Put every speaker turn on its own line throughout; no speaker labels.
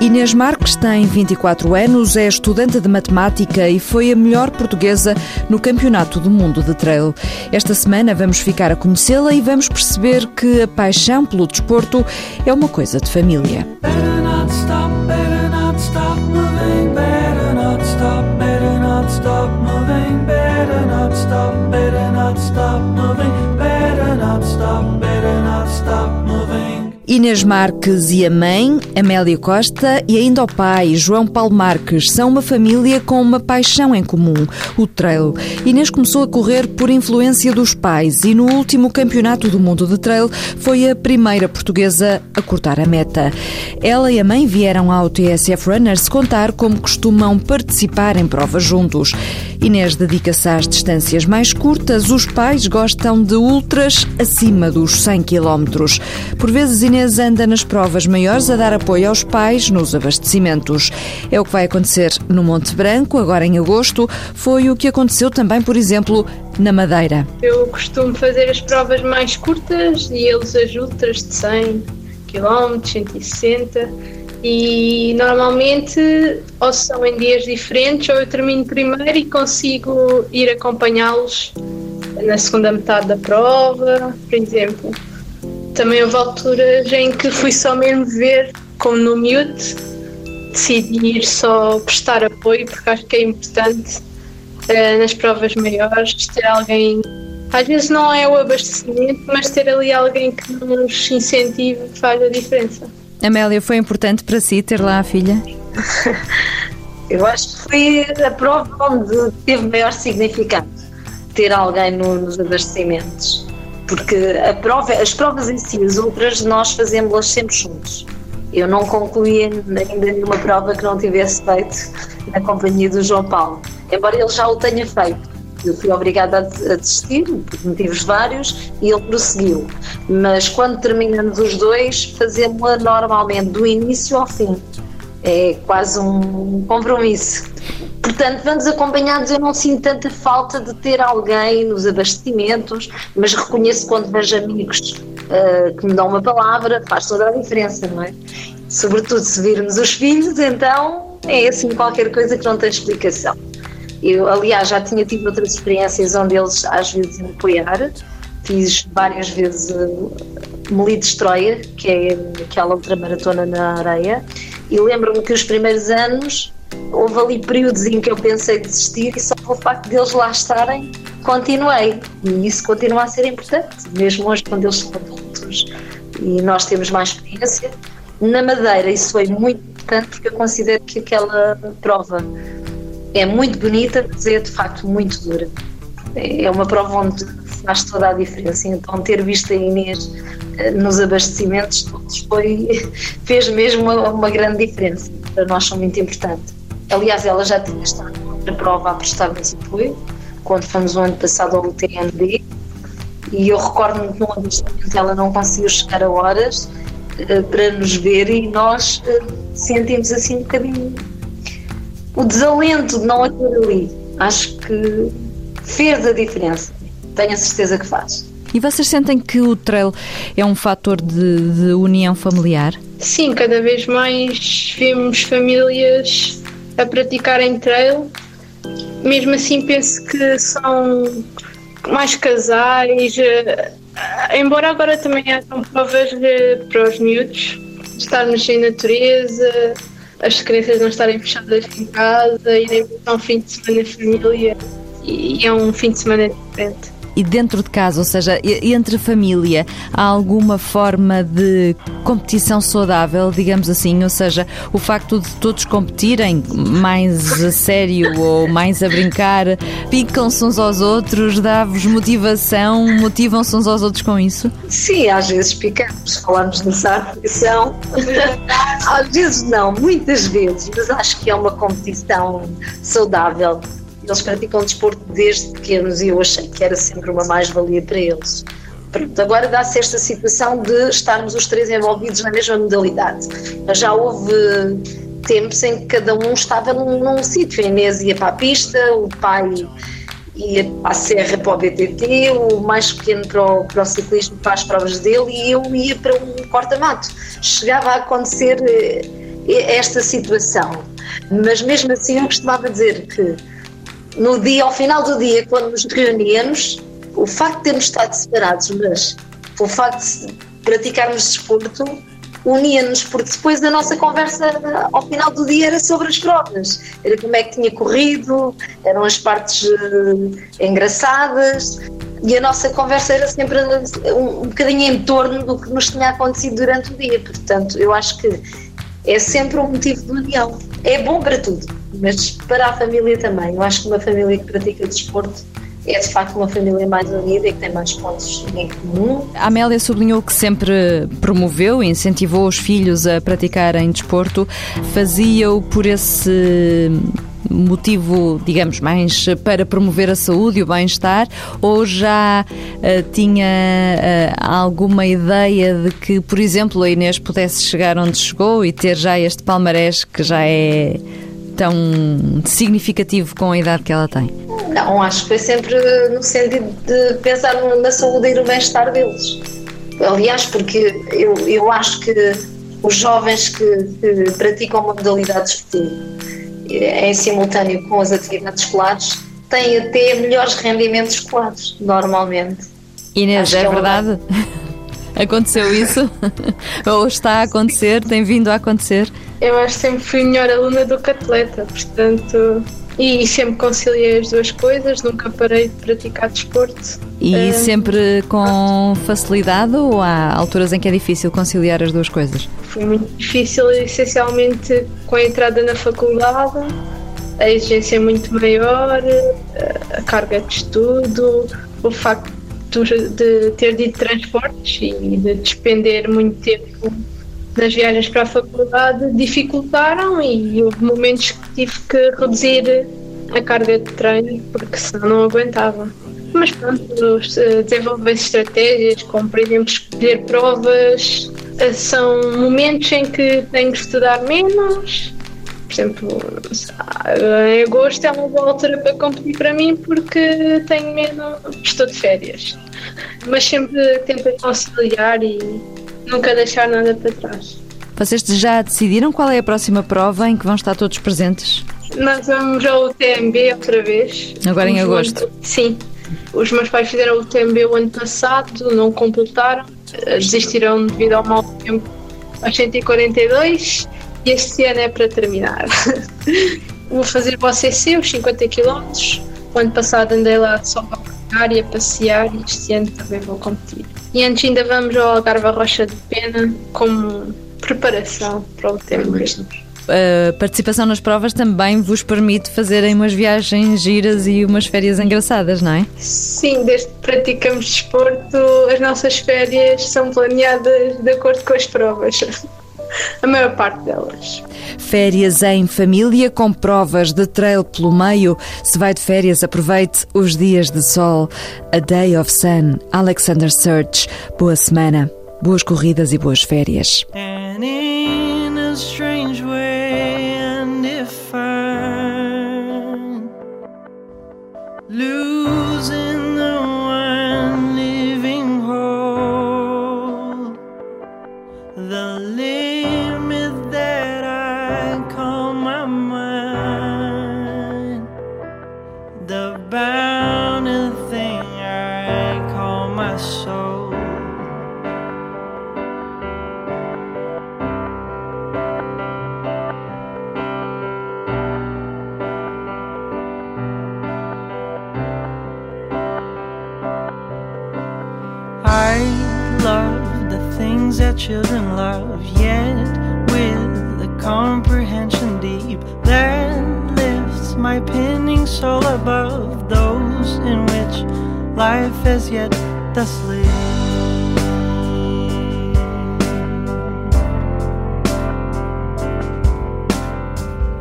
Inês Marques tem 24 anos, é estudante de matemática e foi a melhor portuguesa no Campeonato do Mundo de Trail. Esta semana vamos ficar a conhecê-la e vamos perceber que a paixão pelo desporto é uma coisa de família. Inês Marques e a mãe, Amélia Costa, e ainda o pai, João Paulo Marques, são uma família com uma paixão em comum, o trail. Inês começou a correr por influência dos pais e no último Campeonato do Mundo de Trail foi a primeira portuguesa a cortar a meta. Ela e a mãe vieram ao TSF Runners contar como costumam participar em provas juntos. Inês dedica-se às distâncias mais curtas, os pais gostam de ultras acima dos 100 km. Por vezes, Inês anda nas provas maiores a dar apoio aos pais nos abastecimentos. É o que vai acontecer no Monte Branco, agora em agosto. Foi o que aconteceu também, por exemplo, na Madeira.
Eu costumo fazer as provas mais curtas e eles as ultras de 100 km, 160 e normalmente ou são em dias diferentes ou eu termino primeiro e consigo ir acompanhá-los na segunda metade da prova, por exemplo. Também houve alturas em que fui só mesmo ver, como no mute, decidi ir só prestar apoio, porque acho que é importante uh, nas provas maiores ter alguém. Às vezes não é o abastecimento, mas ter ali alguém que nos incentive faz a diferença.
Amélia, foi importante para si ter lá a filha?
Eu acho que foi a prova onde teve maior significado ter alguém no, nos abastecimentos porque a prova, as provas em si, as outras, nós fazemos-las sempre juntos. Eu não concluí ainda nenhuma prova que não tivesse feito na companhia do João Paulo, embora ele já o tenha feito. Eu fui obrigada a desistir, por motivos vários, e ele prosseguiu. Mas quando terminamos os dois, fazemos-la normalmente, do início ao fim. É quase um compromisso. Portanto, vamos acompanhados, eu não sinto tanta falta de ter alguém nos abastecimentos, mas reconheço quando vejo amigos uh, que me dão uma palavra, faz toda a diferença, não é? Sobretudo se virmos os filhos, então é assim qualquer coisa que não tem explicação. Eu, aliás, já tinha tido outras experiências onde eles às vezes me apoiar, fiz várias vezes uh, Meli Destroyer, que é aquela outra maratona na areia, e lembro-me que os primeiros anos houve ali períodos em que eu pensei desistir e só pelo facto de eles lá estarem, continuei. E isso continua a ser importante, mesmo hoje quando eles são adultos e nós temos mais experiência. Na Madeira isso foi muito importante porque eu considero que aquela prova é muito bonita, mas é de facto muito dura. É uma prova onde faz toda a diferença. Então ter visto a Inês eh, nos abastecimentos todos foi, fez mesmo uma, uma grande diferença. Para nós são muito importantes. Aliás, ela já tinha estado na prova a prestar-nos apoio, quando fomos o ano passado ao UTMB, e eu recordo-me que no abastecimento ela não conseguiu chegar a horas uh, para nos ver e nós uh, sentimos assim um bocadinho o desalento de não a ter ali. Acho que fez a diferença. Tenho a certeza que faz.
E vocês sentem que o trail é um fator de, de união familiar?
Sim, cada vez mais vemos famílias a praticarem trail. Mesmo assim, penso que são mais casais, eh, embora agora também hajam provas para os miúdos, estarmos em natureza, as crianças não estarem fechadas em casa, irem para um fim de semana em família. E é um fim de semana diferente
e dentro de casa, ou seja, entre família, há alguma forma de competição saudável, digamos assim? Ou seja, o facto de todos competirem mais a sério ou mais a brincar, picam-se uns aos outros, dá-vos motivação, motivam-se uns aos outros com isso?
Sim, às vezes picamos, falamos nessa argumentação. às vezes não, muitas vezes, mas acho que é uma competição saudável eles praticam desporto desde pequenos e eu achei que era sempre uma mais-valia para eles. Pronto, agora dá-se esta situação de estarmos os três envolvidos na mesma modalidade. Já houve tempos em que cada um estava num, num sítio. A Inês ia para a pista, o pai ia para a serra para o BTT, o mais pequeno para o, para o ciclismo para as provas dele e eu ia para um corta-mato. Chegava a acontecer eh, esta situação. Mas mesmo assim eu costumava dizer que no dia, ao final do dia, quando nos reuníamos, o facto de termos estado separados, mas o facto de praticarmos desporto unia-nos, porque depois a nossa conversa ao final do dia era sobre as provas, era como é que tinha corrido, eram as partes uh, engraçadas e a nossa conversa era sempre um, um bocadinho em torno do que nos tinha acontecido durante o dia, portanto eu acho que é sempre um motivo de união. É bom para tudo, mas para a família também. Eu acho que uma família que pratica desporto é de facto uma família mais unida e que tem mais pontos em comum.
A Amélia sublinhou que sempre promoveu e incentivou os filhos a praticarem desporto. Fazia-o por esse motivo, digamos, mais para promover a saúde e o bem-estar ou já uh, tinha uh, alguma ideia de que, por exemplo, a Inês pudesse chegar onde chegou e ter já este palmarés que já é tão significativo com a idade que ela tem?
Não, acho que foi sempre no sentido de pensar na saúde e no bem-estar deles. Aliás, porque eu, eu acho que os jovens que, que praticam uma modalidade esportiva em simultâneo com as atividades escolares têm até melhores rendimentos escolares, normalmente.
Inês, é, é verdade? Aconteceu isso? Ou está a acontecer? Tem vindo a acontecer?
Eu acho que sempre fui melhor aluna do que atleta, portanto e sempre conciliei as duas coisas, nunca parei de praticar desporto.
E um, sempre com facilidade ou há alturas em que é difícil conciliar as duas coisas?
Foi muito difícil, essencialmente com a entrada na faculdade, a exigência é muito maior, a carga de estudo, o facto de ter de transportes e de despender muito tempo nas viagens para a faculdade dificultaram e houve momentos que tive que reduzir a carga de treino porque senão não aguentava. Mas pronto, eh, desenvolver estratégias, como por exemplo escolher provas, eh, são momentos em que tenho que estudar menos. Por exemplo, em agosto é uma boa altura para competir para mim porque tenho menos. estou de férias. Mas sempre tento conciliar e nunca deixar nada para trás.
Vocês já decidiram qual é a próxima prova em que vão estar todos presentes?
Nós vamos ao UTMB outra vez.
Agora em agosto?
Sim. Os meus pais fizeram o UTMB o ano passado, não completaram, desistiram devido ao mau tempo aos 142 e este ano é para terminar. Vou fazer o OCC, os 50 km. O ano passado andei lá só para caminhar e a passear e este ano também vou competir. E antes ainda vamos ao Algarve Rocha de Pena como preparação para o tempo.
A participação nas provas também vos permite fazerem umas viagens giras e umas férias engraçadas, não é?
Sim, desde que praticamos desporto, as nossas férias são planeadas de acordo com as provas. A maior parte delas.
Férias em família com provas de trail pelo meio. Se vai de férias, aproveite os dias de sol. A Day of Sun, Alexander Search. Boa semana, boas corridas e boas férias.
Call my mind. The bounding thing I call my soul. I love the things
that children love, yet comprehension deep that lifts my pinning soul above those in which life has yet to sleep.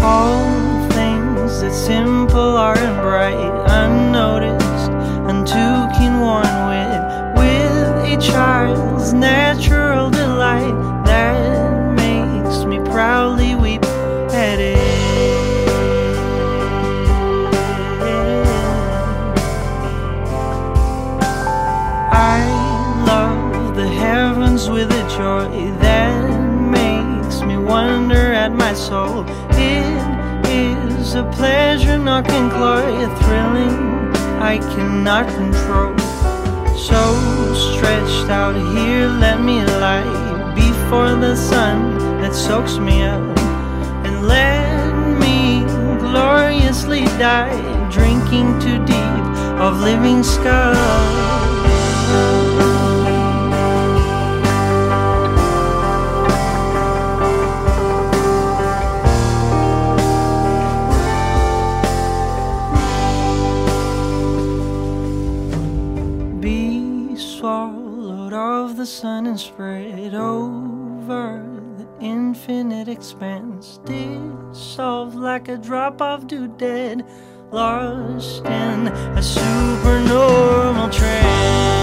All things that simple with a joy that makes me wonder
at my soul. It is a pleasure not conclure, thrilling I cannot control. So stretched out here, let me lie before the sun that soaks me up, and let me gloriously die, drinking too deep of living sky. Sun and spread over the infinite expanse. Dissolved like a drop of dew dead, lost in a supernormal trance.